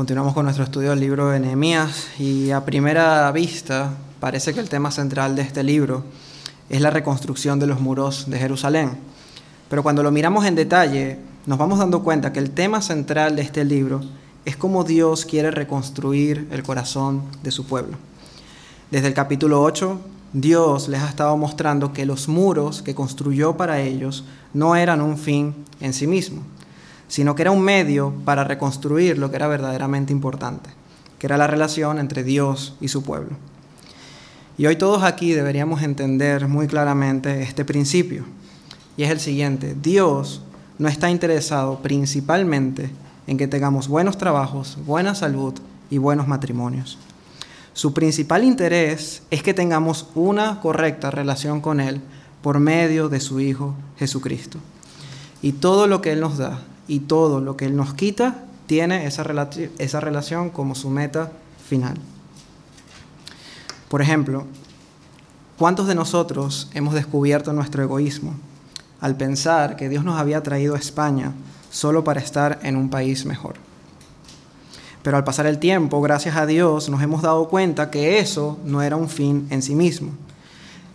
Continuamos con nuestro estudio del libro de Nehemías y a primera vista parece que el tema central de este libro es la reconstrucción de los muros de Jerusalén. Pero cuando lo miramos en detalle, nos vamos dando cuenta que el tema central de este libro es cómo Dios quiere reconstruir el corazón de su pueblo. Desde el capítulo 8, Dios les ha estado mostrando que los muros que construyó para ellos no eran un fin en sí mismo, sino que era un medio para reconstruir lo que era verdaderamente importante, que era la relación entre Dios y su pueblo. Y hoy todos aquí deberíamos entender muy claramente este principio, y es el siguiente, Dios no está interesado principalmente en que tengamos buenos trabajos, buena salud y buenos matrimonios. Su principal interés es que tengamos una correcta relación con Él por medio de su Hijo Jesucristo. Y todo lo que Él nos da y todo lo que Él nos quita tiene esa, esa relación como su meta final. Por ejemplo, ¿cuántos de nosotros hemos descubierto nuestro egoísmo al pensar que Dios nos había traído a España solo para estar en un país mejor? Pero al pasar el tiempo, gracias a Dios, nos hemos dado cuenta que eso no era un fin en sí mismo.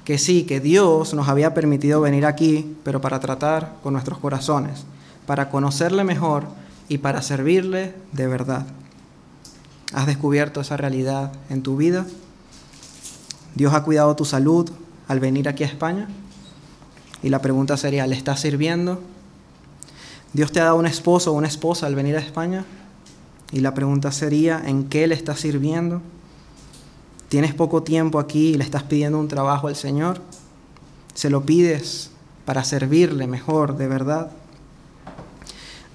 Que sí, que Dios nos había permitido venir aquí, pero para tratar con nuestros corazones, para conocerle mejor y para servirle de verdad. ¿Has descubierto esa realidad en tu vida? ¿Dios ha cuidado tu salud al venir aquí a España? Y la pregunta sería, ¿le estás sirviendo? ¿Dios te ha dado un esposo o una esposa al venir a España? Y la pregunta sería, ¿en qué le estás sirviendo? ¿Tienes poco tiempo aquí y le estás pidiendo un trabajo al Señor? ¿Se lo pides para servirle mejor, de verdad?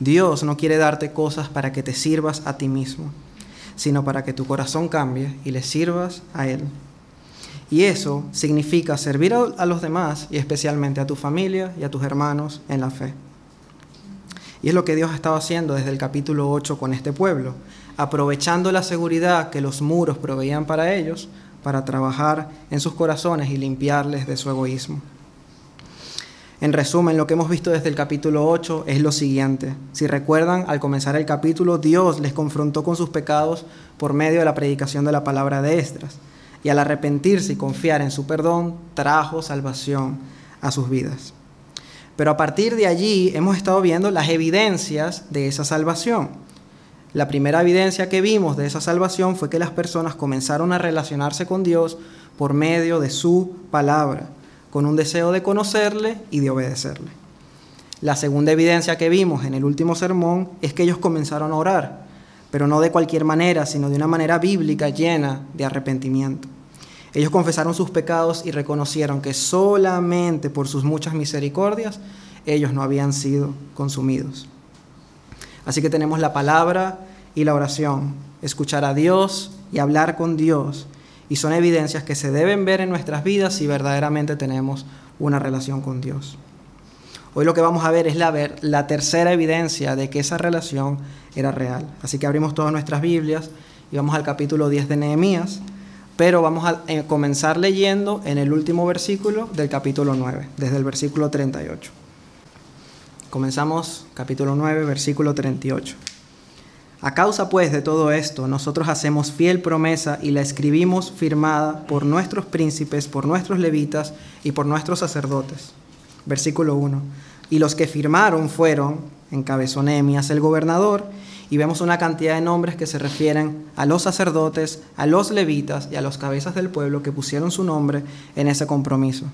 Dios no quiere darte cosas para que te sirvas a ti mismo, sino para que tu corazón cambie y le sirvas a Él. Y eso significa servir a los demás y especialmente a tu familia y a tus hermanos en la fe. Y es lo que Dios ha estado haciendo desde el capítulo 8 con este pueblo, aprovechando la seguridad que los muros proveían para ellos para trabajar en sus corazones y limpiarles de su egoísmo. En resumen, lo que hemos visto desde el capítulo 8 es lo siguiente. Si recuerdan, al comenzar el capítulo, Dios les confrontó con sus pecados por medio de la predicación de la palabra de Estras. Y al arrepentirse y confiar en su perdón, trajo salvación a sus vidas. Pero a partir de allí hemos estado viendo las evidencias de esa salvación. La primera evidencia que vimos de esa salvación fue que las personas comenzaron a relacionarse con Dios por medio de su palabra, con un deseo de conocerle y de obedecerle. La segunda evidencia que vimos en el último sermón es que ellos comenzaron a orar, pero no de cualquier manera, sino de una manera bíblica llena de arrepentimiento. Ellos confesaron sus pecados y reconocieron que solamente por sus muchas misericordias ellos no habían sido consumidos. Así que tenemos la palabra y la oración, escuchar a Dios y hablar con Dios. Y son evidencias que se deben ver en nuestras vidas si verdaderamente tenemos una relación con Dios. Hoy lo que vamos a ver es la, tercera evidencia de que esa relación era real. Así que abrimos todas nuestras Biblias y vamos al capítulo 10 de Nehemías pero vamos a eh, comenzar leyendo en el último versículo del capítulo 9, desde el versículo 38. Comenzamos capítulo 9, versículo 38. A causa pues de todo esto, nosotros hacemos fiel promesa y la escribimos firmada por nuestros príncipes, por nuestros levitas y por nuestros sacerdotes. Versículo 1. Y los que firmaron fueron, encabezó Nehemías el gobernador, y vemos una cantidad de nombres que se refieren a los sacerdotes, a los levitas y a los cabezas del pueblo que pusieron su nombre en ese compromiso.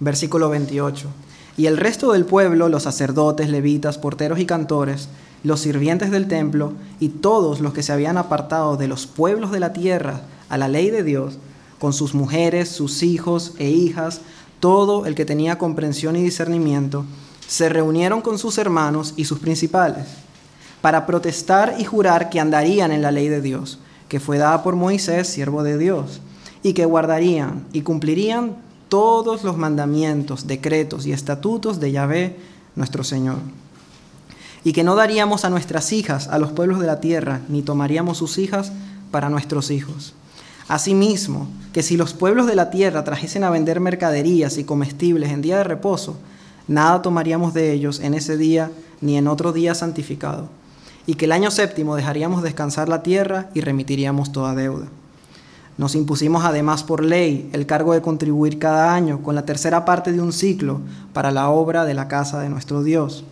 Versículo 28. Y el resto del pueblo, los sacerdotes, levitas, porteros y cantores, los sirvientes del templo y todos los que se habían apartado de los pueblos de la tierra a la ley de Dios, con sus mujeres, sus hijos e hijas, todo el que tenía comprensión y discernimiento, se reunieron con sus hermanos y sus principales para protestar y jurar que andarían en la ley de Dios, que fue dada por Moisés, siervo de Dios, y que guardarían y cumplirían todos los mandamientos, decretos y estatutos de Yahvé, nuestro Señor. Y que no daríamos a nuestras hijas a los pueblos de la tierra, ni tomaríamos sus hijas para nuestros hijos. Asimismo, que si los pueblos de la tierra trajesen a vender mercaderías y comestibles en día de reposo, nada tomaríamos de ellos en ese día ni en otro día santificado y que el año séptimo dejaríamos descansar la tierra y remitiríamos toda deuda. Nos impusimos además por ley el cargo de contribuir cada año con la tercera parte de un ciclo para la obra de la casa de nuestro Dios,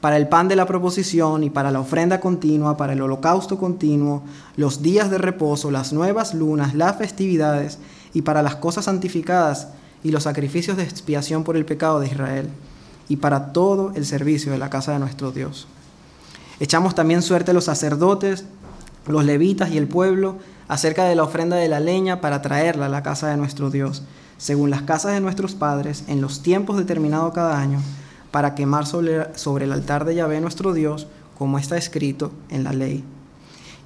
para el pan de la proposición y para la ofrenda continua, para el holocausto continuo, los días de reposo, las nuevas lunas, las festividades y para las cosas santificadas y los sacrificios de expiación por el pecado de Israel y para todo el servicio de la casa de nuestro Dios. Echamos también suerte a los sacerdotes, los levitas y el pueblo acerca de la ofrenda de la leña para traerla a la casa de nuestro Dios, según las casas de nuestros padres, en los tiempos determinados cada año, para quemar sobre, el altar de Yahvé nuestro Dios, como está escrito en la ley.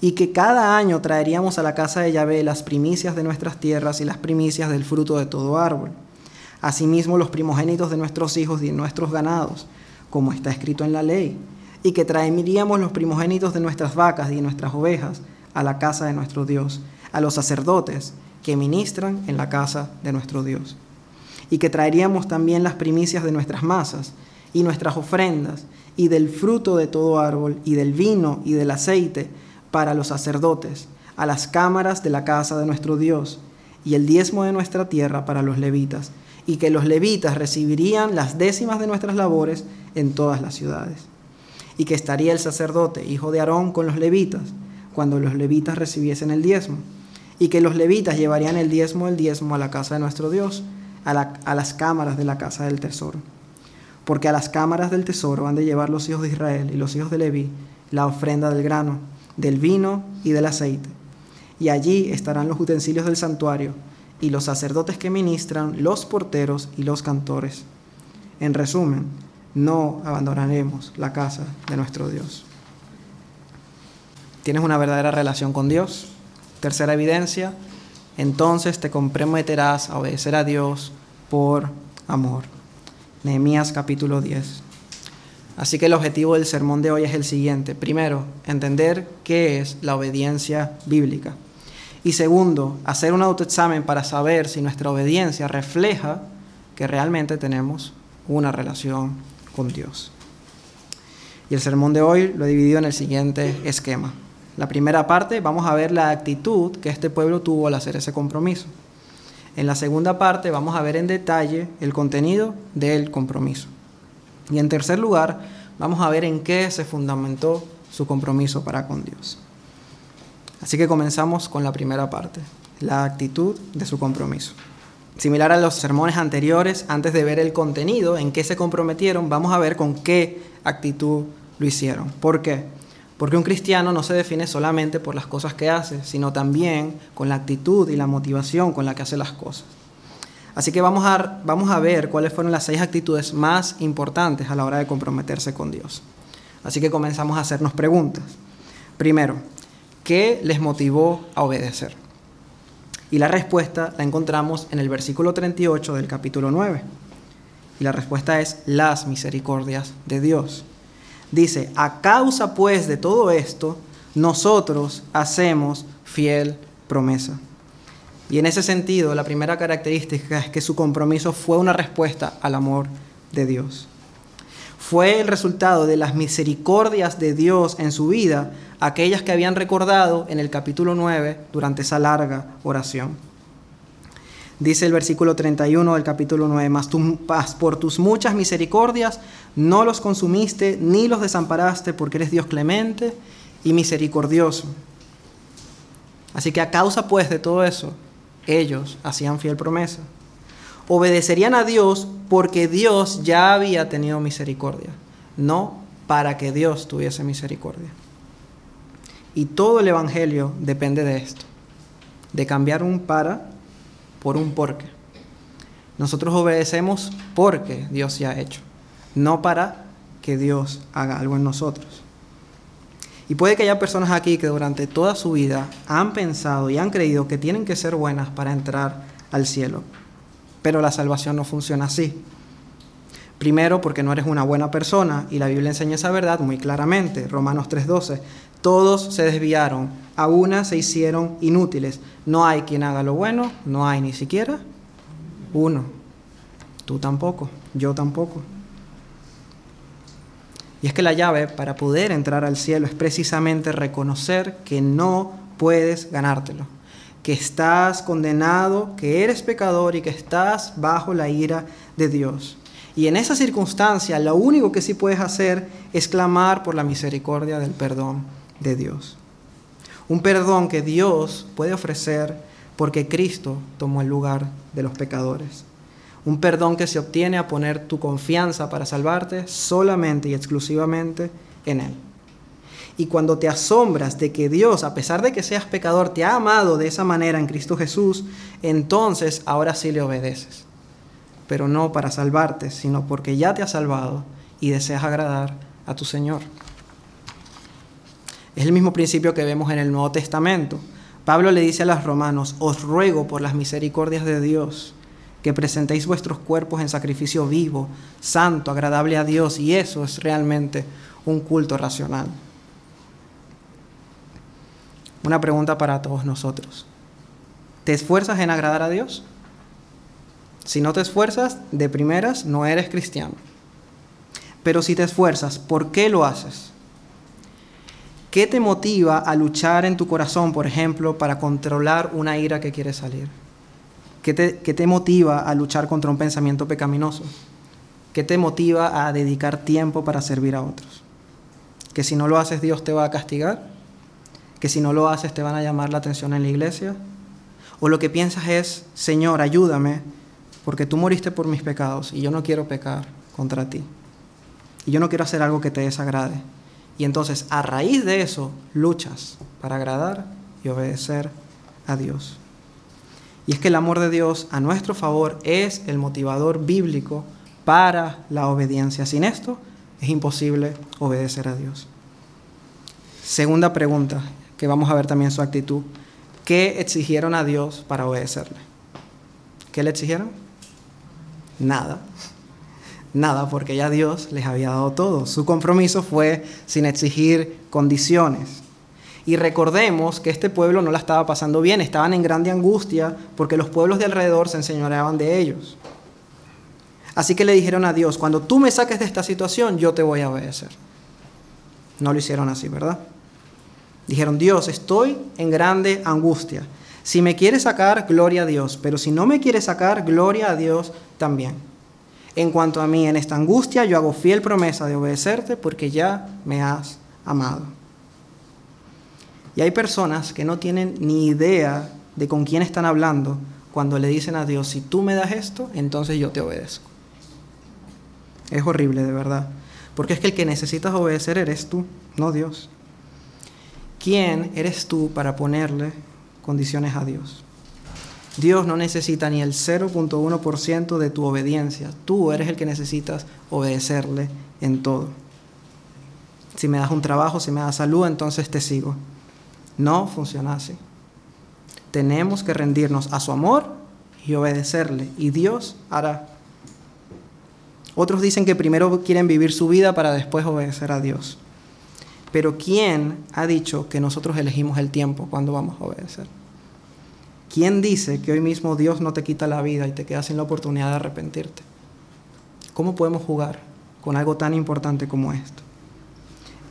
Y que cada año traeríamos a la casa de Yahvé las primicias de nuestras tierras y las primicias del fruto de todo árbol. Asimismo los primogénitos de nuestros hijos y de nuestros ganados, como está escrito en la ley. Y que traeríamos los primogénitos de nuestras vacas y de nuestras ovejas, a la casa de nuestro Dios, a los sacerdotes que ministran en la casa de nuestro Dios. Y que traeríamos también las primicias de nuestras masas y nuestras ofrendas y del fruto de todo árbol y del vino y del aceite para los sacerdotes, a las cámaras de la casa de nuestro Dios, y el diezmo de nuestra tierra para los levitas, y que los levitas recibirían las décimas de nuestras labores en todas las ciudades. Y que estaría el sacerdote, hijo de Aarón, con los levitas, cuando los levitas recibiesen el diezmo, y que los levitas llevarían el diezmo del diezmo a la casa de nuestro Dios, a, las cámaras de la casa del tesoro. Porque a las cámaras del tesoro han de llevar los hijos de Israel y los hijos de Leví la ofrenda del grano, del vino y del aceite. Y allí estarán los utensilios del santuario, y los sacerdotes que ministran, los porteros y los cantores. En resumen, no abandonaremos la casa de nuestro Dios tienes una verdadera relación con Dios. Tercera evidencia, entonces te comprometerás a obedecer a Dios por amor. Nehemías capítulo 10. Así que el objetivo del sermón de hoy es el siguiente. Primero, entender qué es la obediencia bíblica. Y segundo, hacer un autoexamen para saber si nuestra obediencia refleja que realmente tenemos una relación con Dios. Y el sermón de hoy lo he dividido en el siguiente esquema. La primera parte vamos a ver la actitud que este pueblo tuvo al hacer ese compromiso. En la segunda parte vamos a ver en detalle el contenido del compromiso. Y en tercer lugar, vamos a ver en qué se fundamentó su compromiso para con Dios. Así que comenzamos con la primera parte, la actitud de su compromiso. Similar a los sermones anteriores, antes de ver el contenido, en qué se comprometieron, vamos a ver con qué actitud lo hicieron. ¿Por qué? Porque un cristiano no se define solamente por las cosas que hace, sino también con la actitud y la motivación con la que hace las cosas. Así que vamos a, vamos a ver cuáles fueron las seis actitudes más importantes a la hora de comprometerse con Dios. Así que comenzamos a hacernos preguntas. Primero, ¿qué les motivó a obedecer? Y la respuesta la encontramos en el versículo 38 del capítulo 9. Y la respuesta es las misericordias de Dios. Dice, a causa pues de todo esto, nosotros hacemos fiel promesa. Y en ese sentido, la primera característica es que su compromiso fue una respuesta al amor de Dios. Fue el resultado de las misericordias de Dios en su vida, aquellas que habían recordado en el capítulo 9 durante esa larga oración. Dice el versículo 31 del capítulo 9, mas tú, por tus muchas misericordias no los consumiste ni los desamparaste porque eres Dios clemente y misericordioso. Así que a causa pues de todo eso, ellos hacían fiel promesa. Obedecerían a Dios porque Dios ya había tenido misericordia, no para que Dios tuviese misericordia. Y todo el Evangelio depende de esto, de cambiar un para por un porque. Nosotros obedecemos porque Dios ya ha hecho, no para que Dios haga algo en nosotros. Y puede que haya personas aquí que durante toda su vida han pensado y han creído que tienen que ser buenas para entrar al cielo. Pero la salvación no funciona así. Primero porque no eres una buena persona y la Biblia enseña esa verdad muy claramente. Romanos 3:12. Todos se desviaron, a una se hicieron inútiles. No hay quien haga lo bueno, no hay ni siquiera uno. Tú tampoco, yo tampoco. Y es que la llave para poder entrar al cielo es precisamente reconocer que no puedes ganártelo, que estás condenado, que eres pecador y que estás bajo la ira de Dios. Y en esa circunstancia lo único que sí puedes hacer es clamar por la misericordia del perdón de Dios. Un perdón que Dios puede ofrecer porque Cristo tomó el lugar de los pecadores. Un perdón que se obtiene a poner tu confianza para salvarte solamente y exclusivamente en Él. Y cuando te asombras de que Dios, a pesar de que seas pecador, te ha amado de esa manera en Cristo Jesús, entonces ahora sí le obedeces. Pero no para salvarte, sino porque ya te ha salvado y deseas agradar a tu Señor. Es el mismo principio que vemos en el Nuevo Testamento. Pablo le dice a los romanos, os ruego por las misericordias de Dios que presentéis vuestros cuerpos en sacrificio vivo, santo, agradable a Dios, y eso es realmente un culto racional. Una pregunta para todos nosotros. ¿Te esfuerzas en agradar a Dios? Si no te esfuerzas, de primeras no eres cristiano. Pero si te esfuerzas, ¿por qué lo haces? ¿Qué te motiva a luchar en tu corazón, por ejemplo, para controlar una ira que quiere salir? ¿Qué te, ¿Qué te, motiva a luchar contra un pensamiento pecaminoso? ¿Qué te motiva a dedicar tiempo para servir a otros? ¿Que si no lo haces Dios te va a castigar? ¿Que si no lo haces te van a llamar la atención en la iglesia? ¿O lo que piensas es, Señor, ayúdame, porque tú moriste por mis pecados y yo no quiero pecar contra ti? Y yo no quiero hacer algo que te desagrade. Y entonces a raíz de eso luchas para agradar y obedecer a Dios. Y es que el amor de Dios a nuestro favor es el motivador bíblico para la obediencia. Sin esto es imposible obedecer a Dios. Segunda pregunta, que vamos a ver también su actitud. ¿Qué exigieron a Dios para obedecerle? ¿Qué le exigieron? Nada. Nada, porque ya Dios les había dado todo. Su compromiso fue sin exigir condiciones. Y recordemos que este pueblo no la estaba pasando bien, estaban en grande angustia porque los pueblos de alrededor se enseñoreaban de ellos. Así que le dijeron a Dios, cuando tú me saques de esta situación, yo te voy a obedecer. No lo hicieron así, ¿verdad? Dijeron, Dios, estoy en grande angustia. Si me quieres sacar, gloria a Dios, pero si no me quieres sacar, gloria a Dios también. En cuanto a mí, en esta angustia, yo hago fiel promesa de obedecerte porque ya me has amado. Y hay personas que no tienen ni idea de con quién están hablando cuando le dicen a Dios, si tú me das esto, entonces yo te obedezco. Es horrible, de verdad. Porque es que el que necesitas obedecer eres tú, no Dios. ¿Quién eres tú para ponerle condiciones a Dios? Dios no necesita ni el 0.1% de tu obediencia. Tú eres el que necesitas obedecerle en todo. Si me das un trabajo, si me das salud, entonces te sigo. No funciona así. Tenemos que rendirnos a su amor y obedecerle. Y Dios hará. Otros dicen que primero quieren vivir su vida para después obedecer a Dios. Pero ¿quién ha dicho que nosotros elegimos el tiempo cuando vamos a obedecer? ¿Quién dice que hoy mismo Dios no te quita la vida y te quedas sin la oportunidad de arrepentirte? ¿Cómo podemos jugar con algo tan importante como esto?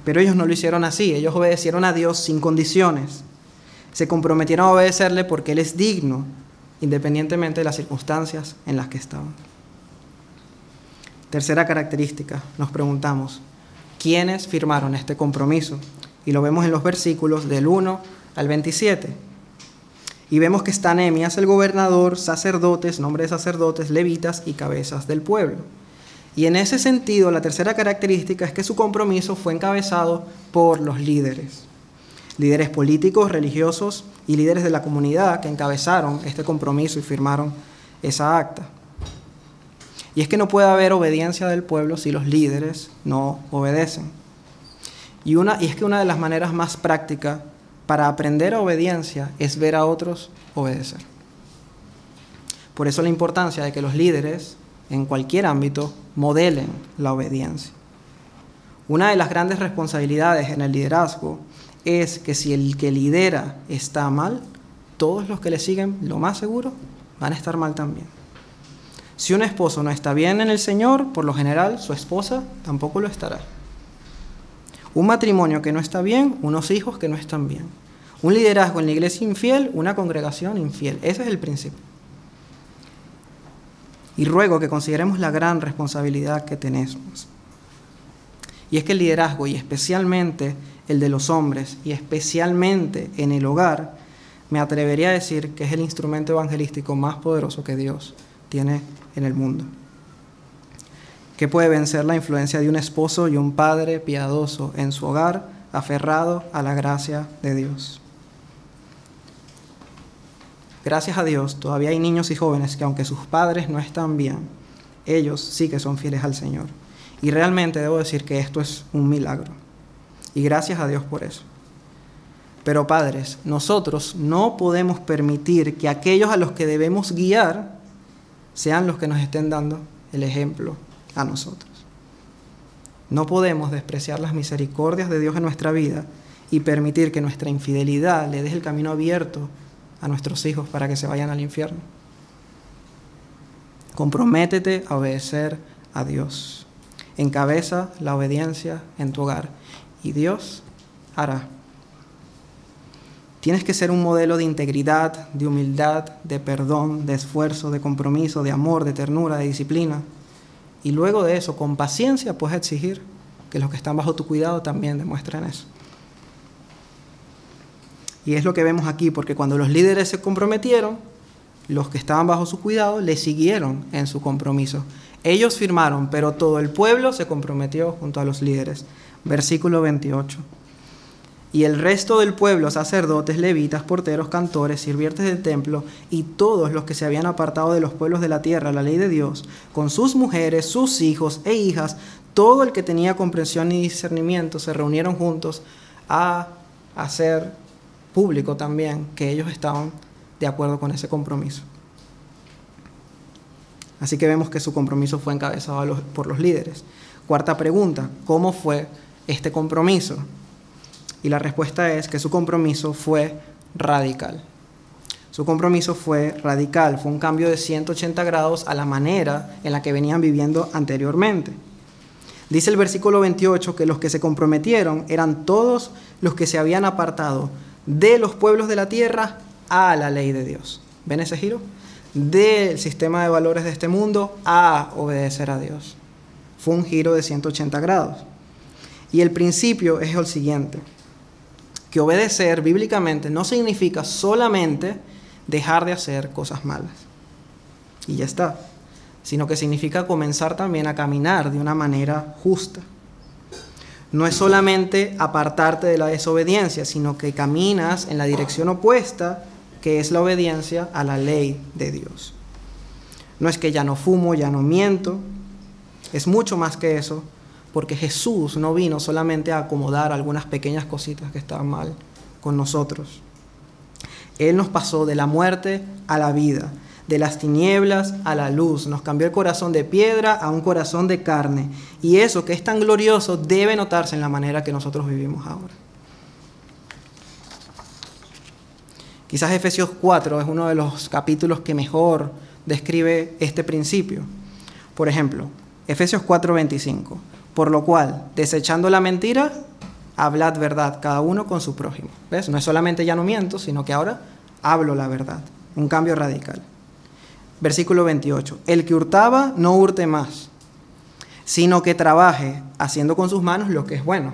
Pero ellos no lo hicieron así, ellos obedecieron a Dios sin condiciones. Se comprometieron a obedecerle porque Él es digno, independientemente de las circunstancias en las que estaban. Tercera característica, nos preguntamos, ¿quiénes firmaron este compromiso? Y lo vemos en los versículos del 1 al 27 y vemos que está Nehemías el gobernador, sacerdotes, nombre de sacerdotes, levitas y cabezas del pueblo. Y en ese sentido, la tercera característica es que su compromiso fue encabezado por los líderes. Líderes políticos, religiosos y líderes de la comunidad que encabezaron este compromiso y firmaron esa acta. Y es que no puede haber obediencia del pueblo si los líderes no obedecen. Y, una, y es que una de las maneras más prácticas para aprender obediencia es ver a otros obedecer. Por eso la importancia de que los líderes en cualquier ámbito modelen la obediencia. Una de las grandes responsabilidades en el liderazgo es que si el que lidera está mal, todos los que le siguen, lo más seguro, van a estar mal también. Si un esposo no está bien en el Señor, por lo general su esposa tampoco lo estará. Un matrimonio que no está bien, unos hijos que no están bien. Un liderazgo en la iglesia infiel, una congregación infiel. Ese es el principio. Y ruego que consideremos la gran responsabilidad que tenemos. Y es que el liderazgo, y especialmente el de los hombres, y especialmente en el hogar, me atrevería a decir que es el instrumento evangelístico más poderoso que Dios tiene en el mundo. Que puede vencer la influencia de un esposo y un padre piadoso en su hogar, aferrado a la gracia de Dios. Gracias a Dios, todavía hay niños y jóvenes que aunque sus padres no están bien, ellos sí que son fieles al Señor. Y realmente debo decir que esto es un milagro. Y gracias a Dios por eso. Pero padres, nosotros no podemos permitir que aquellos a los que debemos guiar sean los que nos estén dando el ejemplo a nosotros. No podemos despreciar las misericordias de Dios en nuestra vida y permitir que nuestra infidelidad le deje el camino abierto a nuestros hijos para que se vayan al infierno. Comprométete a obedecer a Dios. Encabeza la obediencia en tu hogar y Dios hará. Tienes que ser un modelo de integridad, de humildad, de perdón, de esfuerzo, de compromiso, de amor, de ternura, de disciplina. Y luego de eso, con paciencia, puedes exigir que los que están bajo tu cuidado también demuestren eso. Y es lo que vemos aquí, porque cuando los líderes se comprometieron, los que estaban bajo su cuidado le siguieron en su compromiso. Ellos firmaron, pero todo el pueblo se comprometió junto a los líderes. Versículo 28 y el resto del pueblo, sacerdotes, levitas, porteros, cantores, sirvientes del templo y todos los que se habían apartado de los pueblos de la tierra, la ley de Dios, con sus mujeres, sus hijos e hijas, todo el que tenía comprensión y discernimiento, se reunieron juntos a hacer público también que ellos estaban de acuerdo con ese compromiso. Así que vemos que su compromiso fue encabezado por los líderes. Cuarta pregunta, ¿cómo fue este compromiso? Y la respuesta es que su compromiso fue radical. Su compromiso fue radical, fue un cambio de 180 grados a la manera en la que venían viviendo anteriormente. Dice el versículo 28 que los que se comprometieron eran todos los que se habían apartado de los pueblos de la tierra a la ley de Dios. ¿Ven ese giro? Del sistema de valores de este mundo a obedecer a Dios. Fue un giro de 180 grados. Y el principio es el siguiente que obedecer bíblicamente no significa solamente dejar de hacer cosas malas. Y ya está. Sino que significa comenzar también a caminar de una manera justa. No es solamente apartarte de la desobediencia, sino que caminas en la dirección opuesta, que es la obediencia a la ley de Dios. No es que ya no fumo, ya no miento, es mucho más que eso, porque Jesús no vino solamente a acomodar algunas pequeñas cositas que estaban mal con nosotros. Él nos pasó de la muerte a la vida, de las tinieblas a la luz, nos cambió el corazón de piedra a un corazón de carne. Y eso que es tan glorioso debe notarse en la manera que nosotros vivimos ahora. Quizás Efesios 4 es uno de los capítulos que mejor describe este principio. Por ejemplo, Efesios 4:25. Por lo cual, desechando la mentira, hablad verdad, cada uno con su prójimo. ¿Ves? No es solamente ya no miento, sino que ahora hablo la verdad. Un cambio radical. Versículo 28. El que hurtaba, no hurte más, sino que trabaje haciendo con sus manos lo que es bueno.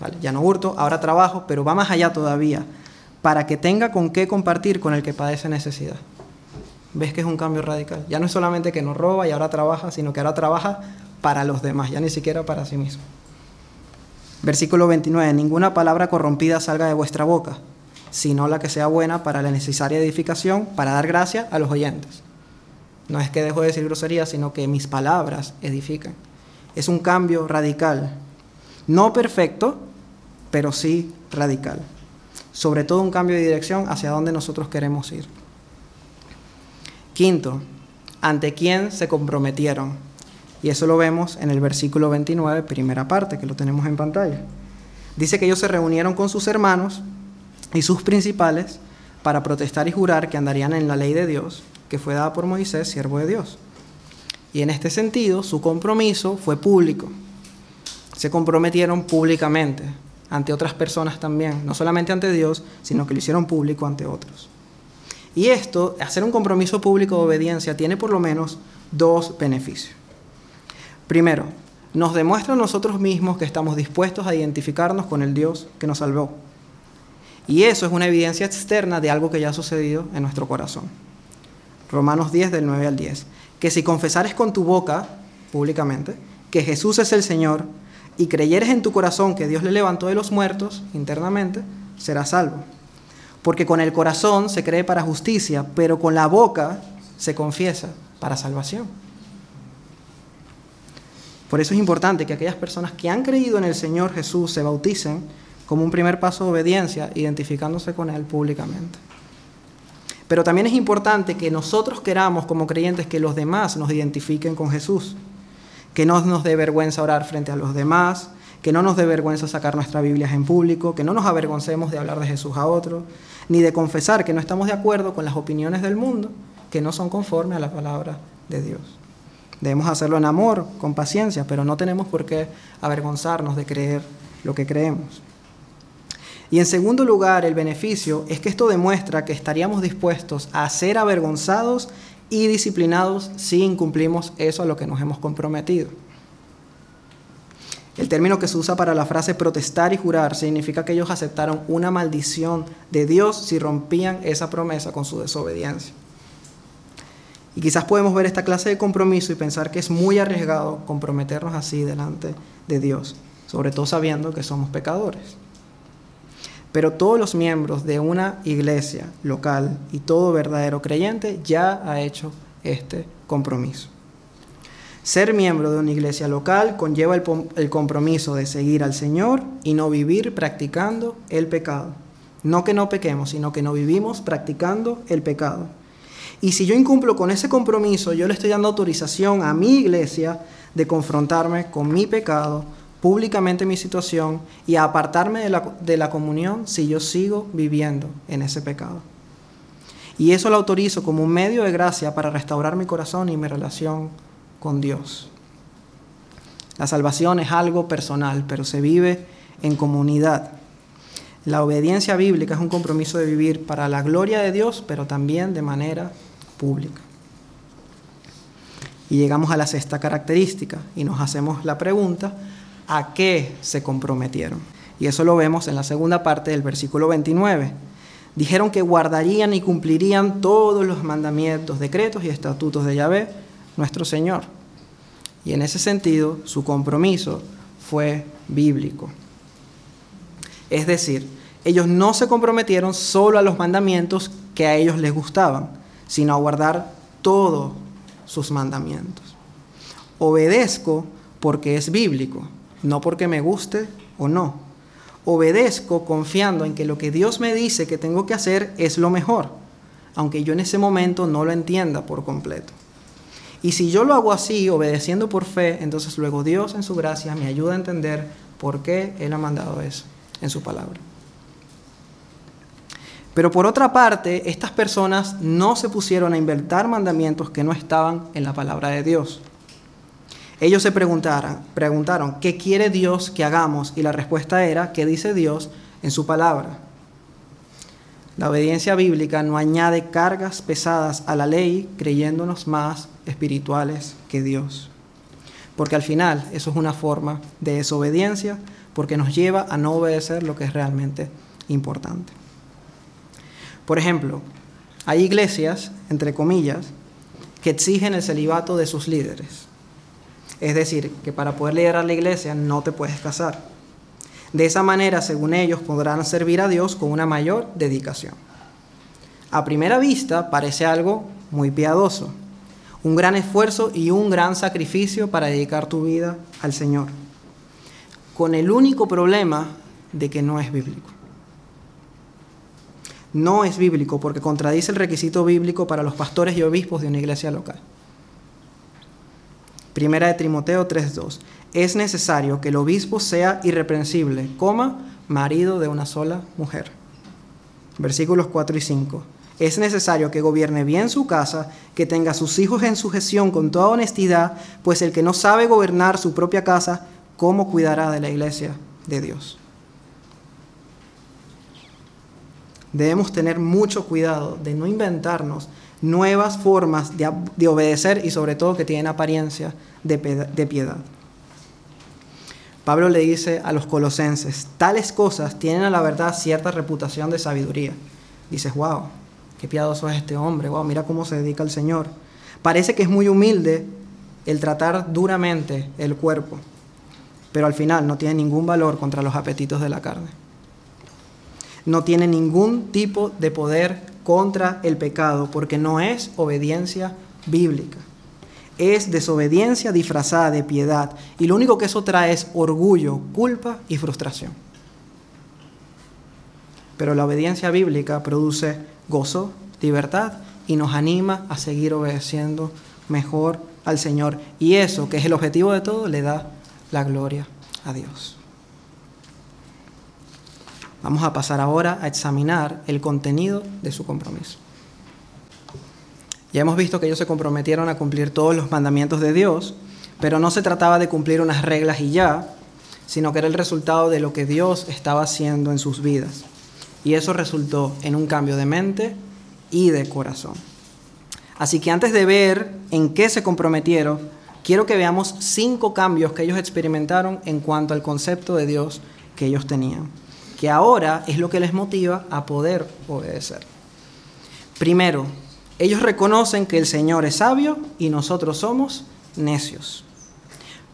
¿Vale? Ya no hurto, ahora trabajo, pero va más allá todavía, para que tenga con qué compartir con el que padece necesidad. ¿Ves que es un cambio radical? Ya no es solamente que no roba y ahora trabaja, sino que ahora trabaja para los demás, ya ni siquiera para sí mismo. Versículo 29, ninguna palabra corrompida salga de vuestra boca, sino la que sea buena para la necesaria edificación, para dar gracia a los oyentes. No es que dejo de decir grosería, sino que mis palabras edifican. Es un cambio radical. No perfecto, pero sí radical. Sobre todo un cambio de dirección hacia donde nosotros queremos ir. Quinto, ante quién se comprometieron. Y eso lo vemos en el versículo 29, primera parte, que lo tenemos en pantalla. Dice que ellos se reunieron con sus hermanos y sus principales para protestar y jurar que andarían en la ley de Dios, que fue dada por Moisés, siervo de Dios. Y en este sentido, su compromiso fue público. se comprometieron públicamente ante otras personas también, no solamente ante Dios, sino que lo hicieron público ante otros. Y esto, hacer un compromiso público de obediencia, tiene por lo menos dos beneficios. Primero, nos demuestra a nosotros mismos que estamos dispuestos a identificarnos con el Dios que nos salvó. Y eso es una evidencia externa de algo que ya ha sucedido en nuestro corazón. Romanos 10 del 9 al 10. Que si confesares con tu boca, públicamente, que Jesús es el Señor, y creyeres en tu corazón que Dios le levantó de los muertos internamente, serás salvo. Porque con el corazón se cree para justicia, pero con la boca se confiesa para salvación. Por eso es importante que aquellas personas que han creído en el Señor Jesús se bauticen como un primer paso de obediencia, identificándose con Él públicamente. Pero también es importante que nosotros queramos como creyentes que los demás nos identifiquen con Jesús, que no nos dé vergüenza orar frente a los demás, que no nos dé vergüenza sacar nuestras Biblias en público, que no nos avergoncemos de hablar de Jesús a otros, ni de confesar que no estamos de acuerdo con las opiniones del mundo, que no son conformes a la palabra de Dios. Debemos hacerlo en amor, con paciencia, pero no tenemos por qué avergonzarnos de creer lo que creemos. Y en segundo lugar, el beneficio es que esto demuestra que estaríamos dispuestos a ser avergonzados y disciplinados si incumplimos eso a lo que nos hemos comprometido. El término que se usa para la frase protestar y jurar significa que ellos aceptaron una maldición de Dios si rompían esa promesa con su desobediencia. Y quizás podemos ver esta clase de compromiso y pensar que es muy arriesgado comprometernos así delante de Dios, sobre todo sabiendo que somos pecadores. Pero todos los miembros de una iglesia local y todo verdadero creyente ya ha hecho este compromiso. Ser miembro de una iglesia local conlleva el, compromiso de seguir al Señor y no vivir practicando el pecado. No que no pequemos, sino que no vivimos practicando el pecado. Y si yo incumplo con ese compromiso, yo le estoy dando autorización a mi iglesia de confrontarme con mi pecado, públicamente mi situación y a apartarme de la, de la comunión si yo sigo viviendo en ese pecado. Y eso lo autorizo como un medio de gracia para restaurar mi corazón y mi relación con Dios. La salvación es algo personal, pero se vive en comunidad. La obediencia bíblica es un compromiso de vivir para la gloria de Dios, pero también de manera Y llegamos a la sexta característica y nos hacemos la pregunta, ¿a qué se comprometieron? Y eso lo vemos en la segunda parte del versículo 29. Dijeron que guardarían y cumplirían todos los mandamientos, decretos y estatutos de Yahvé, nuestro Señor. Y en ese sentido, su compromiso fue bíblico. Es decir, ellos no se comprometieron solo a los mandamientos que a ellos les gustaban, sino a guardar todos sus mandamientos. Obedezco porque es bíblico, no porque me guste o no. Obedezco confiando en que lo que Dios me dice que tengo que hacer es lo mejor, aunque yo en ese momento no lo entienda por completo. Y si yo lo hago así, obedeciendo por fe, entonces luego Dios en su gracia me ayuda a entender por qué Él ha mandado eso en su palabra. Pero por otra parte, estas personas no se pusieron a inventar mandamientos que no estaban en la palabra de Dios. Ellos se preguntaron, preguntaron, ¿qué quiere Dios que hagamos? Y la respuesta era, ¿qué dice Dios en su palabra? La obediencia bíblica no añade cargas pesadas a la ley creyéndonos más espirituales que Dios. Porque al final eso es una forma de desobediencia porque nos lleva a no obedecer lo que es realmente importante. Por ejemplo, hay iglesias, entre comillas, que exigen el celibato de sus líderes. Es decir, que para poder liderar la iglesia no te puedes casar. De esa manera, según ellos, podrán servir a Dios con una mayor dedicación. A primera vista parece algo muy piadoso, un gran esfuerzo y un gran sacrificio para dedicar tu vida al Señor, con el único problema de que no es bíblico. No es bíblico porque contradice el requisito bíblico para los pastores y obispos de una iglesia local. Primera de Timoteo 3.2. Es necesario que el obispo sea irreprensible, coma, marido de una sola mujer. Versículos 4 y 5. Es necesario que gobierne bien su casa, que tenga a sus hijos en sujeción con toda honestidad, pues el que no sabe gobernar su propia casa, ¿cómo cuidará de la iglesia de Dios? Debemos tener mucho cuidado de no inventarnos nuevas formas de, obedecer y sobre todo que tienen apariencia de, de piedad. Pablo le dice a los colosenses, tales cosas tienen a la verdad cierta reputación de sabiduría. Dices, wow, qué piadoso es este hombre, wow, mira cómo se dedica al Señor. Parece que es muy humilde el tratar duramente el cuerpo, pero al final no tiene ningún valor contra los apetitos de la carne. No tiene ningún tipo de poder contra el pecado, porque no es obediencia bíblica. Es desobediencia disfrazada de piedad. Y lo único que eso trae es orgullo, culpa y frustración. Pero la obediencia bíblica produce gozo, libertad y nos anima a seguir obedeciendo mejor al Señor. Y eso, que es el objetivo de todo, le da la gloria a Dios. Vamos a pasar ahora a examinar el contenido de su compromiso. Ya hemos visto que ellos se comprometieron a cumplir todos los mandamientos de Dios, pero no se trataba de cumplir unas reglas y ya, sino que era el resultado de lo que Dios estaba haciendo en sus vidas. Y eso resultó en un cambio de mente y de corazón. Así que antes de ver en qué se comprometieron, quiero que veamos cinco cambios que ellos experimentaron en cuanto al concepto de Dios que ellos tenían que ahora es lo que les motiva a poder obedecer. Primero, ellos reconocen que el Señor es sabio y nosotros somos necios.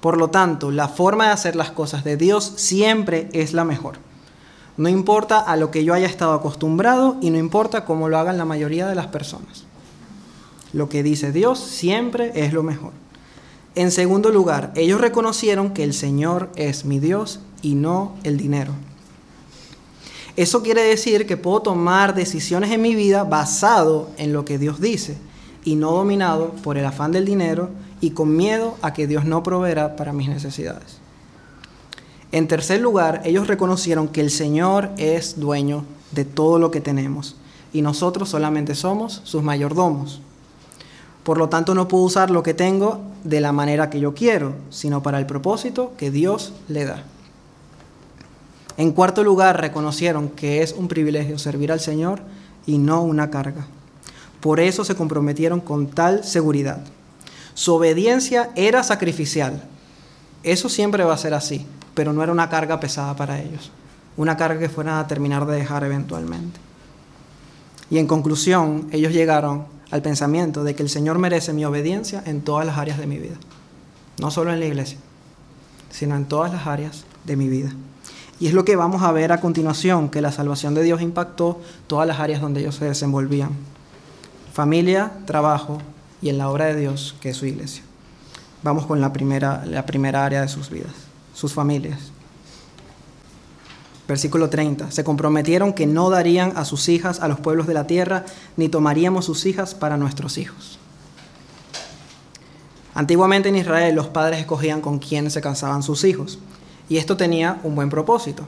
Por lo tanto, la forma de hacer las cosas de Dios siempre es la mejor. No importa a lo que yo haya estado acostumbrado y no importa cómo lo hagan la mayoría de las personas. Lo que dice Dios siempre es lo mejor. En segundo lugar, ellos reconocieron que el Señor es mi Dios y no el dinero. Eso quiere decir que puedo tomar decisiones en mi vida basado en lo que Dios dice y no dominado por el afán del dinero y con miedo a que Dios no proveerá para mis necesidades. En tercer lugar, ellos reconocieron que el Señor es dueño de todo lo que tenemos y nosotros solamente somos sus mayordomos. Por lo tanto, no puedo usar lo que tengo de la manera que yo quiero, sino para el propósito que Dios le da. En cuarto lugar, reconocieron que es un privilegio servir al Señor y no una carga. Por eso se comprometieron con tal seguridad. Su obediencia era sacrificial. Eso siempre va a ser así, pero no era una carga pesada para ellos. Una carga que fueran a terminar de dejar eventualmente. Y en conclusión, ellos llegaron al pensamiento de que el Señor merece mi obediencia en todas las áreas de mi vida. No solo en la iglesia, sino en todas las áreas de mi vida. Y es lo que vamos a ver a continuación, que la salvación de Dios impactó todas las áreas donde ellos se desenvolvían. Familia, trabajo y en la obra de Dios, que es su iglesia. Vamos con la primera, la primera área de sus vidas, sus familias. Versículo 30. Se comprometieron que no darían a sus hijas a los pueblos de la tierra, ni tomaríamos sus hijas para nuestros hijos. Antiguamente en Israel los padres escogían con quién se casaban sus hijos. Y esto tenía un buen propósito,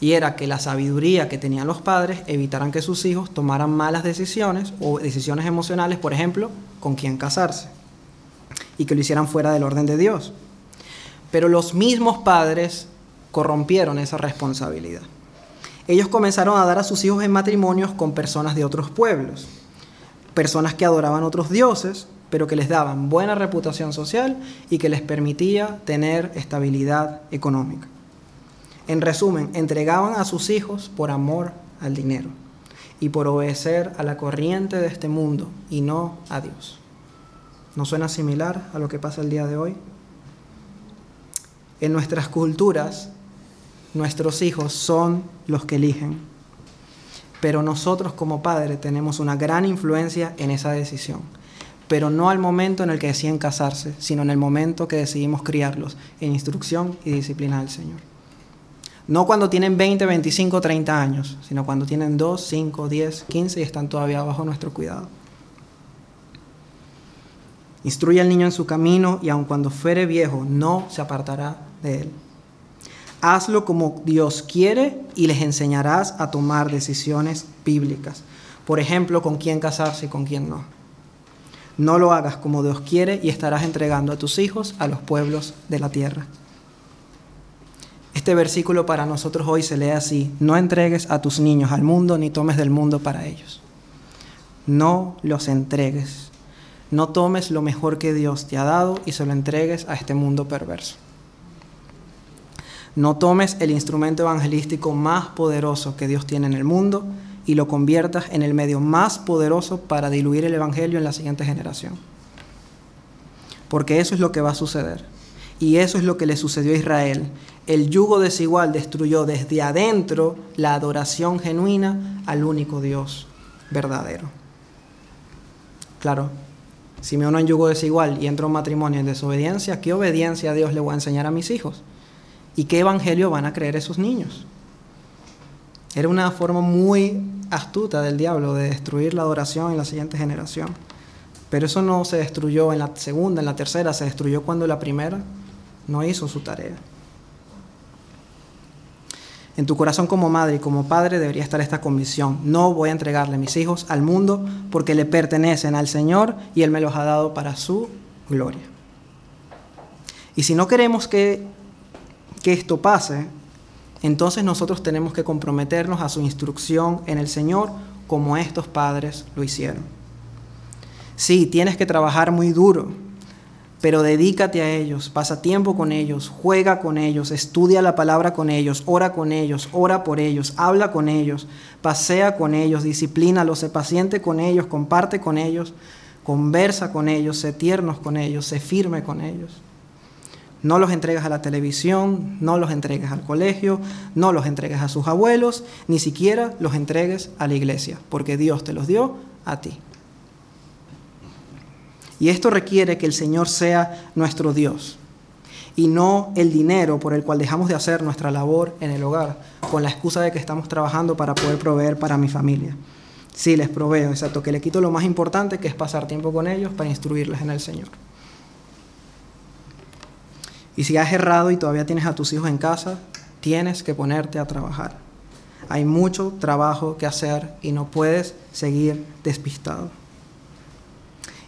y era que la sabiduría que tenían los padres evitaran que sus hijos tomaran malas decisiones o decisiones emocionales, por ejemplo, con quién casarse, y que lo hicieran fuera del orden de Dios. Pero los mismos padres corrompieron esa responsabilidad. Ellos comenzaron a dar a sus hijos en matrimonios con personas de otros pueblos, personas que adoraban otros dioses, pero que les daban buena reputación social y que les permitía tener estabilidad económica. En resumen, entregaban a sus hijos por amor al dinero y por obedecer a la corriente de este mundo y no a Dios. ¿No suena similar a lo que pasa el día de hoy? En nuestras culturas, nuestros hijos son los que eligen, pero nosotros como padres tenemos una gran influencia en esa decisión pero no al momento en el que deciden casarse, sino en el momento que decidimos criarlos en instrucción y disciplina del Señor. No cuando tienen 20, 25, 30 años, sino cuando tienen 2, 5, 10, 15 y están todavía bajo nuestro cuidado. Instruye al niño en su camino y aun cuando fuere viejo, no se apartará de él. Hazlo como Dios quiere y les enseñarás a tomar decisiones bíblicas. Por ejemplo, con quién casarse y con quién no. No lo hagas como Dios quiere y estarás entregando a tus hijos a los pueblos de la tierra. Este versículo para nosotros hoy se lee así, no entregues a tus niños al mundo ni tomes del mundo para ellos. No los entregues. No tomes lo mejor que Dios te ha dado y se lo entregues a este mundo perverso. No tomes el instrumento evangelístico más poderoso que Dios tiene en el mundo y lo conviertas en el medio más poderoso para diluir el Evangelio en la siguiente generación. Porque eso es lo que va a suceder. Y eso es lo que le sucedió a Israel. El yugo desigual destruyó desde adentro la adoración genuina al único Dios verdadero. Claro, si me uno en yugo desigual y entro en matrimonio en desobediencia, ¿qué obediencia a Dios le voy a enseñar a mis hijos? ¿Y qué evangelio van a creer esos niños? Era una forma muy astuta del diablo de destruir la adoración en la siguiente generación. Pero eso no se destruyó en la segunda, en la tercera, se destruyó cuando la primera no hizo su tarea. En tu corazón como madre y como padre debería estar esta convicción. No voy a entregarle mis hijos al mundo porque le pertenecen al Señor y Él me los ha dado para su gloria. Y si no queremos que, que esto pase, entonces nosotros tenemos que comprometernos a su instrucción en el Señor como estos padres lo hicieron. Sí, tienes que trabajar muy duro, pero dedícate a ellos, pasa tiempo con ellos, juega con ellos, estudia la palabra con ellos, ora con ellos, ora por ellos, habla con ellos, pasea con ellos, disciplínalos, sé paciente con ellos, comparte con ellos, conversa con ellos, sé tiernos con ellos, sé firme con ellos. No los entregues a la televisión, no los entregues al colegio, no los entregues a sus abuelos, ni siquiera los entregues a la iglesia, porque Dios te los dio a ti. Y esto requiere que el Señor sea nuestro Dios y no el dinero por el cual dejamos de hacer nuestra labor en el hogar, con la excusa de que estamos trabajando para poder proveer para mi familia. Sí, les proveo, exacto, que le quito lo más importante, que es pasar tiempo con ellos para instruirles en el Señor. Y si has errado y todavía tienes a tus hijos en casa, tienes que ponerte a trabajar. Hay mucho trabajo que hacer y no puedes seguir despistado.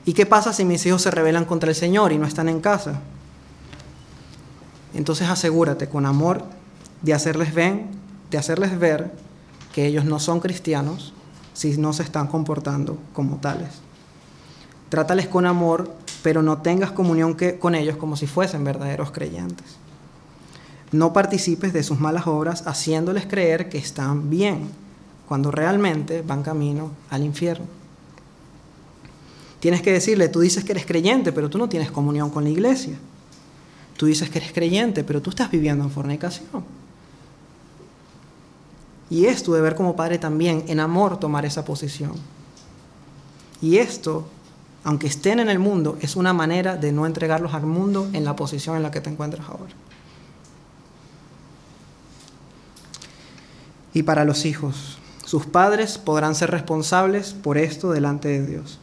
¿Y qué pasa si mis hijos se rebelan contra el Señor y no están en casa? Entonces asegúrate con amor de hacerles, ven, de hacerles ver que ellos no son cristianos si no se están comportando como tales. Trátales con amor, pero no tengas comunión con ellos como si fuesen verdaderos creyentes. No participes de sus malas obras haciéndoles creer que están bien, cuando realmente van camino al infierno. Tienes que decirle, tú dices que eres creyente, pero tú no tienes comunión con la iglesia. Tú dices que eres creyente, pero tú estás viviendo en fornicación. Y es tu deber como padre también, en amor, tomar esa posición. Y esto, aunque estén en el mundo, es una manera de no entregarlos al mundo en la posición en la que te encuentras ahora. Y para los hijos, sus padres podrán ser responsables por esto delante de Dios.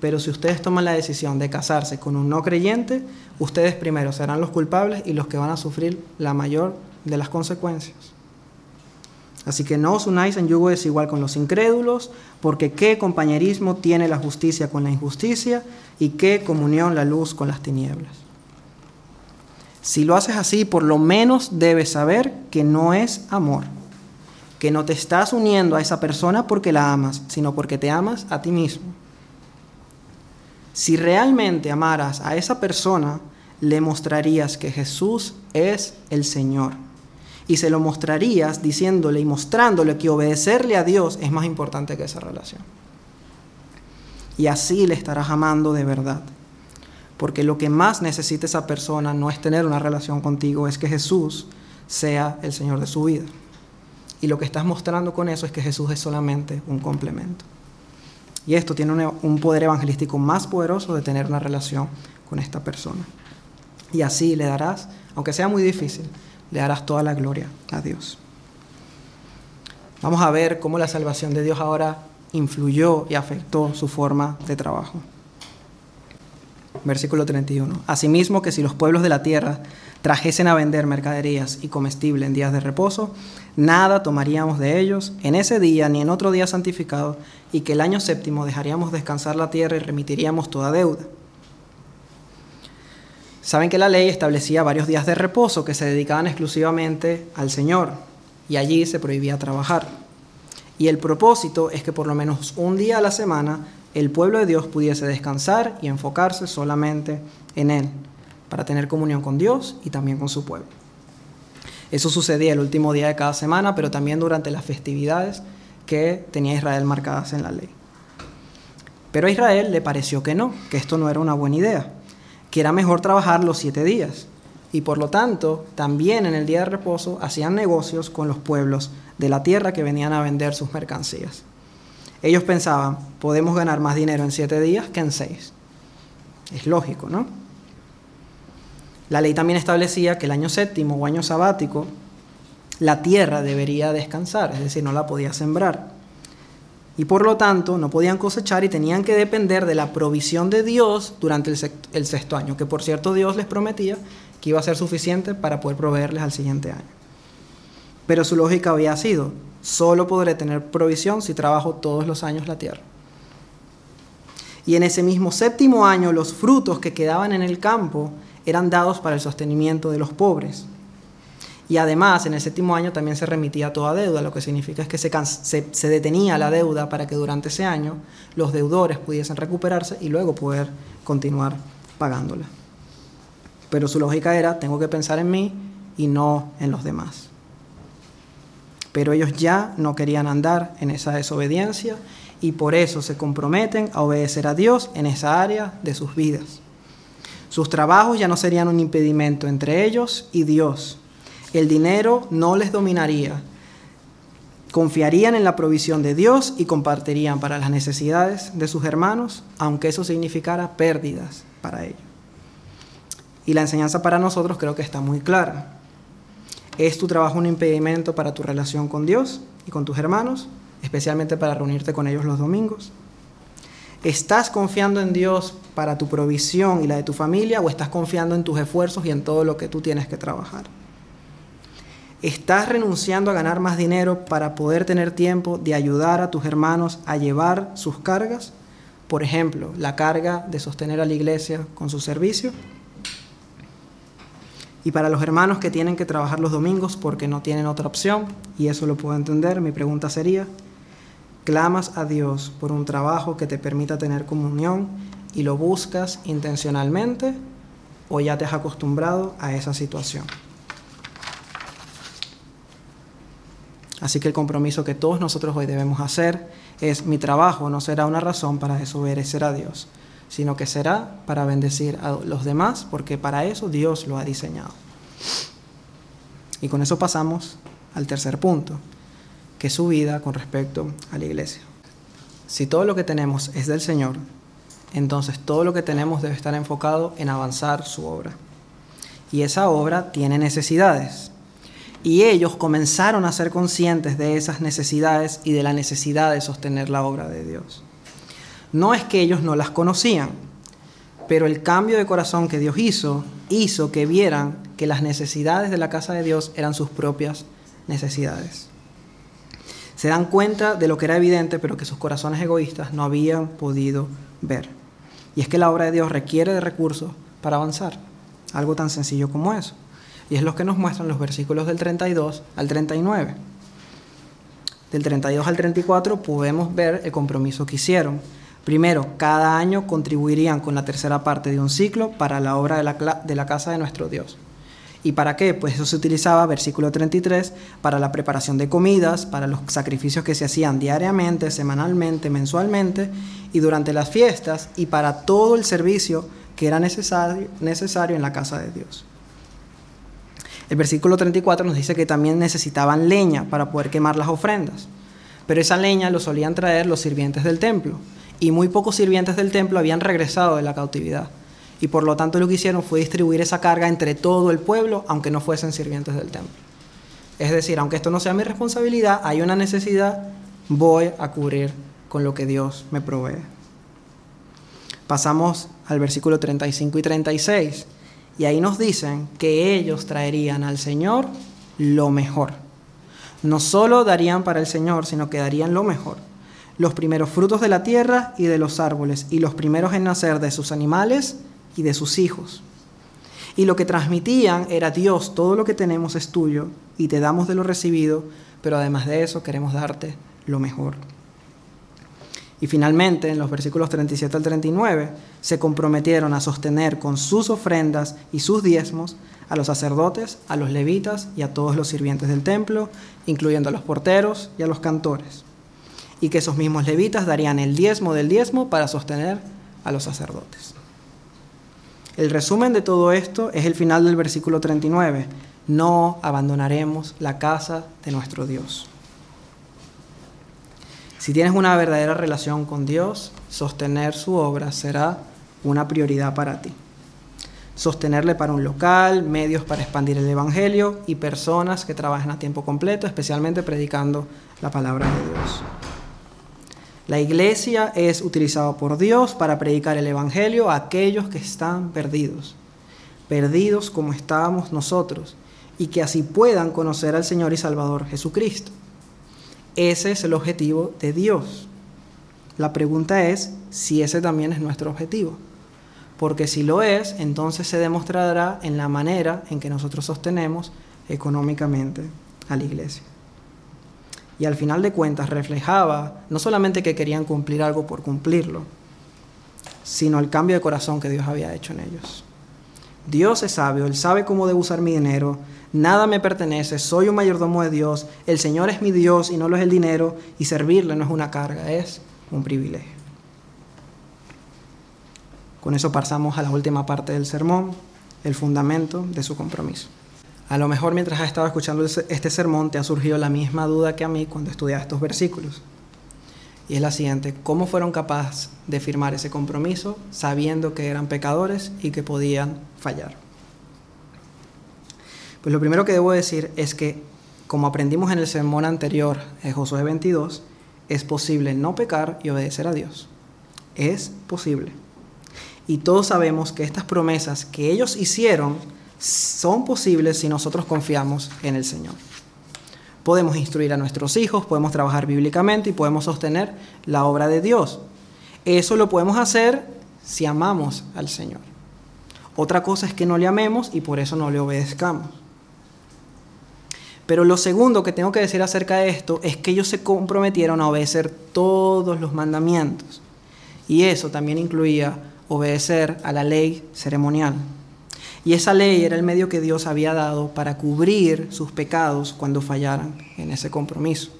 Pero si ustedes toman la decisión de casarse con un no creyente, ustedes primero serán los culpables y los que van a sufrir la mayor de las consecuencias. Así que no os unáis en yugo desigual con los incrédulos, porque qué compañerismo tiene la justicia con la injusticia y qué comunión la luz con las tinieblas. Si lo haces así, por lo menos debes saber que no es amor, que no te estás uniendo a esa persona porque la amas, sino porque te amas a ti mismo. Si realmente amaras a esa persona, le mostrarías que Jesús es el Señor. Y se lo mostrarías diciéndole y mostrándole que obedecerle a Dios es más importante que esa relación. Y así le estarás amando de verdad. Porque lo que más necesita esa persona no es tener una relación contigo, es que Jesús sea el Señor de su vida. Y lo que estás mostrando con eso es que Jesús es solamente un complemento. Y esto tiene un poder evangelístico más poderoso de tener una relación con esta persona. Y así le darás, aunque sea muy difícil, le darás toda la gloria a Dios. Vamos a ver cómo la salvación de Dios ahora influyó y afectó su forma de trabajo. Versículo 31. Asimismo que si los pueblos de la tierra trajesen a vender mercaderías y comestible en días de reposo, nada tomaríamos de ellos en ese día ni en otro día santificado, y que el año séptimo dejaríamos descansar la tierra y remitiríamos toda deuda. Saben que la ley establecía varios días de reposo que se dedicaban exclusivamente al Señor y allí se prohibía trabajar. Y el propósito es que por lo menos un día a la semana el pueblo de Dios pudiese descansar y enfocarse solamente en Él, para tener comunión con Dios y también con su pueblo. Eso sucedía el último día de cada semana, pero también durante las festividades que tenía Israel marcadas en la ley. Pero a Israel le pareció que no, que esto no era una buena idea que era mejor trabajar los siete días. Y por lo tanto, también en el día de reposo hacían negocios con los pueblos de la tierra que venían a vender sus mercancías. Ellos pensaban, podemos ganar más dinero en siete días que en seis. Es lógico, ¿no? La ley también establecía que el año séptimo o año sabático, la tierra debería descansar, es decir, no la podía sembrar y por lo tanto no podían cosechar y tenían que depender de la provisión de Dios durante el, sexto año, que por cierto Dios les prometía que iba a ser suficiente para poder proveerles al siguiente año. Pero su lógica había sido, solo podré tener provisión si trabajo todos los años la tierra. Y en ese mismo séptimo año los frutos que quedaban en el campo eran dados para el sostenimiento de los pobres. Y además, en el séptimo año también se remitía toda deuda, lo que significa es que se, detenía la deuda para que durante ese año los deudores pudiesen recuperarse y luego poder continuar pagándola. Pero su lógica era, tengo que pensar en mí y no en los demás. Pero ellos ya no querían andar en esa desobediencia y por eso se comprometen a obedecer a Dios en esa área de sus vidas. Sus trabajos ya no serían un impedimento entre ellos y Dios, el dinero no les dominaría. Confiarían en la provisión de Dios y compartirían para las necesidades de sus hermanos, aunque eso significara pérdidas para ellos. Y la enseñanza para nosotros creo que está muy clara. ¿Es tu trabajo un impedimento para tu relación con Dios y con tus hermanos, especialmente para reunirte con ellos los domingos? ¿Estás confiando en Dios para tu provisión y la de tu familia o estás confiando en tus esfuerzos y en todo lo que tú tienes que trabajar? ¿Estás renunciando a ganar más dinero para poder tener tiempo de ayudar a tus hermanos a llevar sus cargas? Por ejemplo, la carga de sostener a la iglesia con su servicio. Y para los hermanos que tienen que trabajar los domingos porque no tienen otra opción, y eso lo puedo entender, mi pregunta sería, ¿clamas a Dios por un trabajo que te permita tener comunión y lo buscas intencionalmente o ya te has acostumbrado a esa situación? Así que el compromiso que todos nosotros hoy debemos hacer es mi trabajo no será una razón para desobedecer a Dios, sino que será para bendecir a los demás, porque para eso Dios lo ha diseñado. Y con eso pasamos al tercer punto, que es su vida con respecto a la iglesia. Si todo lo que tenemos es del Señor, entonces todo lo que tenemos debe estar enfocado en avanzar su obra. Y esa obra tiene necesidades. Y ellos comenzaron a ser conscientes de esas necesidades y de la necesidad de sostener la obra de Dios. No es que ellos no las conocían, pero el cambio de corazón que Dios hizo hizo que vieran que las necesidades de la casa de Dios eran sus propias necesidades. Se dan cuenta de lo que era evidente, pero que sus corazones egoístas no habían podido ver. Y es que la obra de Dios requiere de recursos para avanzar. Algo tan sencillo como eso. Y es lo que nos muestran los versículos del 32 al 39. Del 32 al 34 podemos ver el compromiso que hicieron. Primero, cada año contribuirían con la tercera parte de un ciclo para la obra de la, casa de nuestro Dios. ¿Y para qué? Pues eso se utilizaba, versículo 33, para la preparación de comidas, para los sacrificios que se hacían diariamente, semanalmente, mensualmente y durante las fiestas y para todo el servicio que era necesario en la casa de Dios. El versículo 34 nos dice que también necesitaban leña para poder quemar las ofrendas. Pero esa leña lo solían traer los sirvientes del templo. Y muy pocos sirvientes del templo habían regresado de la cautividad. Y por lo tanto lo que hicieron fue distribuir esa carga entre todo el pueblo, aunque no fuesen sirvientes del templo. Es decir, aunque esto no sea mi responsabilidad, hay una necesidad, voy a cubrir con lo que Dios me provee. Pasamos al versículo 35 y 36. Y ahí nos dicen que ellos traerían al Señor lo mejor. No solo darían para el Señor, sino que darían lo mejor. Los primeros frutos de la tierra y de los árboles, y los primeros en nacer de sus animales y de sus hijos. Y lo que transmitían era Dios, todo lo que tenemos es tuyo y te damos de lo recibido, pero además de eso queremos darte lo mejor. Y finalmente, en los versículos 37 al 39, se comprometieron a sostener con sus ofrendas y sus diezmos a los sacerdotes, a los levitas y a todos los sirvientes del templo, incluyendo a los porteros y a los cantores. Y que esos mismos levitas darían el diezmo del diezmo para sostener a los sacerdotes. El resumen de todo esto es el final del versículo 39. No abandonaremos la casa de nuestro Dios. Si tienes una verdadera relación con Dios, sostener su obra será una prioridad para ti. Sostenerle para un local, medios para expandir el Evangelio y personas que trabajen a tiempo completo, especialmente predicando la palabra de Dios. La iglesia es utilizada por Dios para predicar el Evangelio a aquellos que están perdidos, perdidos como estábamos nosotros, y que así puedan conocer al Señor y Salvador Jesucristo. Ese es el objetivo de Dios. La pregunta es si ese también es nuestro objetivo. Porque si lo es, entonces se demostrará en la manera en que nosotros sostenemos económicamente a la iglesia. Y al final de cuentas reflejaba no solamente que querían cumplir algo por cumplirlo, sino el cambio de corazón que Dios había hecho en ellos. Dios es sabio, Él sabe cómo debo usar mi dinero, nada me pertenece, soy un mayordomo de Dios, el Señor es mi Dios y no lo es el dinero, y servirle no es una carga, es un privilegio. Con eso pasamos a la última parte del sermón, el fundamento de su compromiso. A lo mejor mientras has estado escuchando este sermón te ha surgido la misma duda que a mí cuando estudiaba estos versículos. Y es la siguiente, ¿cómo fueron capaces de firmar ese compromiso sabiendo que eran pecadores y que podían fallar? Pues lo primero que debo decir es que, como aprendimos en el sermón anterior, en Josué 22, es posible no pecar y obedecer a Dios. Es posible. Y todos sabemos que estas promesas que ellos hicieron son posibles si nosotros confiamos en el Señor. Podemos instruir a nuestros hijos, podemos trabajar bíblicamente y podemos sostener la obra de Dios. Eso lo podemos hacer si amamos al Señor. Otra cosa es que no le amemos y por eso no le obedezcamos. Pero lo segundo que tengo que decir acerca de esto es que ellos se comprometieron a obedecer todos los mandamientos. Y eso también incluía obedecer a la ley ceremonial. Y esa ley era el medio que Dios había dado para cubrir sus pecados cuando fallaran en ese compromiso.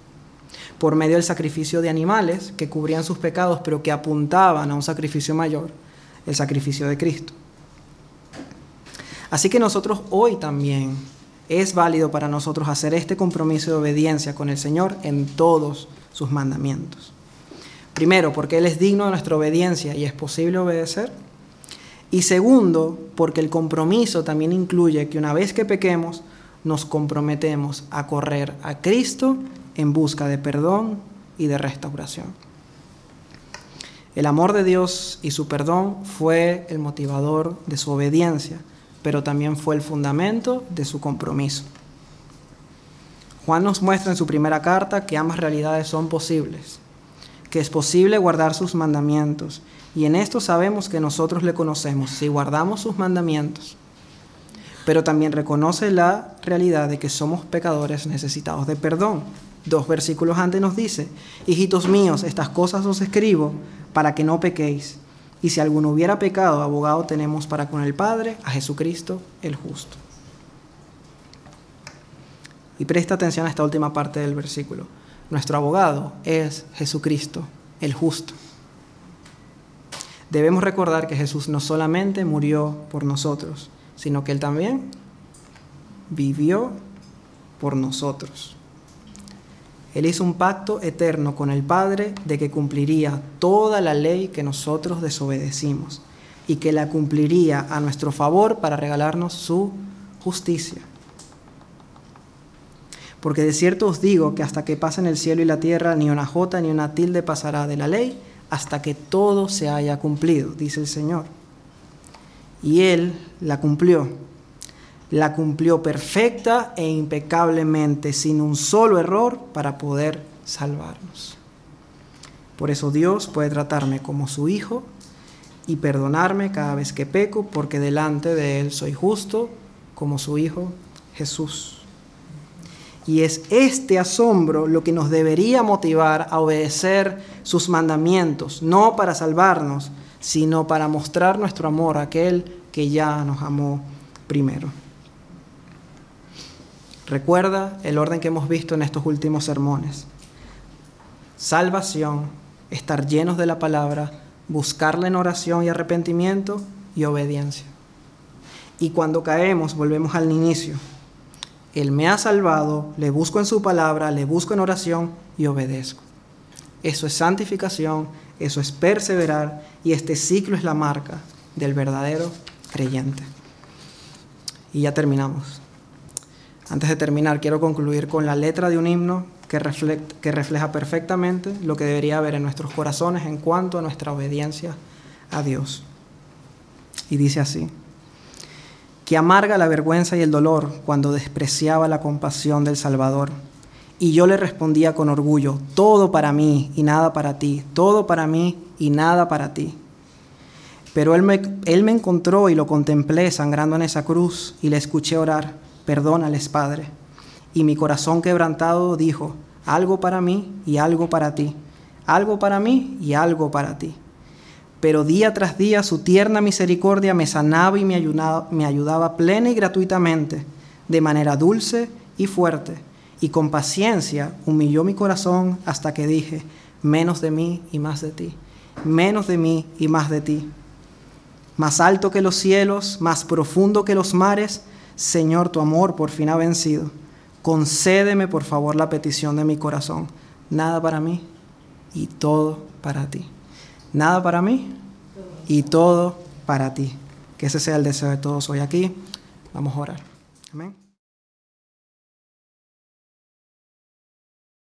Por medio del sacrificio de animales que cubrían sus pecados, pero que apuntaban a un sacrificio mayor, el sacrificio de Cristo. Así que nosotros hoy también es válido para nosotros hacer este compromiso de obediencia con el Señor en todos sus mandamientos. Primero, porque Él es digno de nuestra obediencia y es posible obedecer. Y segundo, porque el compromiso también incluye que una vez que pequemos, nos comprometemos a correr a Cristo en busca de perdón y de restauración. El amor de Dios y su perdón fue el motivador de su obediencia, pero también fue el fundamento de su compromiso. Juan nos muestra en su primera carta que ambas realidades son posibles, que es posible guardar sus mandamientos y en esto sabemos que nosotros le conocemos si guardamos sus mandamientos. Pero también reconoce la realidad de que somos pecadores necesitados de perdón. Dos versículos antes nos dice, hijitos míos, estas cosas os escribo para que no pequéis. Y si alguno hubiera pecado, abogado tenemos para con el Padre, a Jesucristo el justo. Y presta atención a esta última parte del versículo. Nuestro abogado es Jesucristo el justo debemos recordar que Jesús no solamente murió por nosotros, sino que Él también vivió por nosotros. Él hizo un pacto eterno con el Padre de que cumpliría toda la ley que nosotros desobedecimos y que la cumpliría a nuestro favor para regalarnos su justicia. Porque de cierto os digo que hasta que pasen el cielo y la tierra, ni una jota ni una tilde pasará de la ley hasta que todo se haya cumplido, dice el Señor. Y Él la cumplió. La cumplió perfecta e impecablemente, sin un solo error, para poder salvarnos. Por eso Dios puede tratarme como su hijo y perdonarme cada vez que peco, porque delante de Él soy justo como su Hijo Jesús. Y es este asombro lo que nos debería motivar a obedecer sus mandamientos, no para salvarnos, sino para mostrar nuestro amor a aquel que ya nos amó primero. Recuerda el orden que hemos visto en estos últimos sermones. Salvación, estar llenos de la palabra, buscarla en oración y arrepentimiento y obediencia. Y cuando caemos, volvemos al inicio. Él me ha salvado, le busco en su palabra, le busco en oración y obedezco. Eso es santificación, eso es perseverar y este ciclo es la marca del verdadero creyente. Y ya terminamos. Antes de terminar, quiero concluir con la letra de un himno que, que refleja perfectamente lo que debería haber en nuestros corazones en cuanto a nuestra obediencia a Dios. Y dice así, que amarga la vergüenza y el dolor cuando despreciaba la compasión del Salvador. Y yo le respondía con orgullo, todo para mí y nada para ti, todo para mí y nada para ti. Pero él me, él me encontró y lo contemplé sangrando en esa cruz y le escuché orar, perdónales, Padre. Y mi corazón quebrantado dijo, algo para mí y algo para ti, algo para mí y algo para ti. Pero día tras día su tierna misericordia me sanaba y me ayudaba, me ayudaba plena y gratuitamente, de manera dulce y fuerte, y con paciencia humilló mi corazón hasta que dije, menos de mí y más de ti, menos de mí y más de ti más alto que los cielos, más profundo que los mares, Señor, tu amor por fin ha vencido. Concédeme, por favor, la petición de mi corazón. Nada para mí y todo para ti. Nada para mí y todo para ti. Que ese sea el deseo de todos hoy aquí. Vamos a orar. Amén.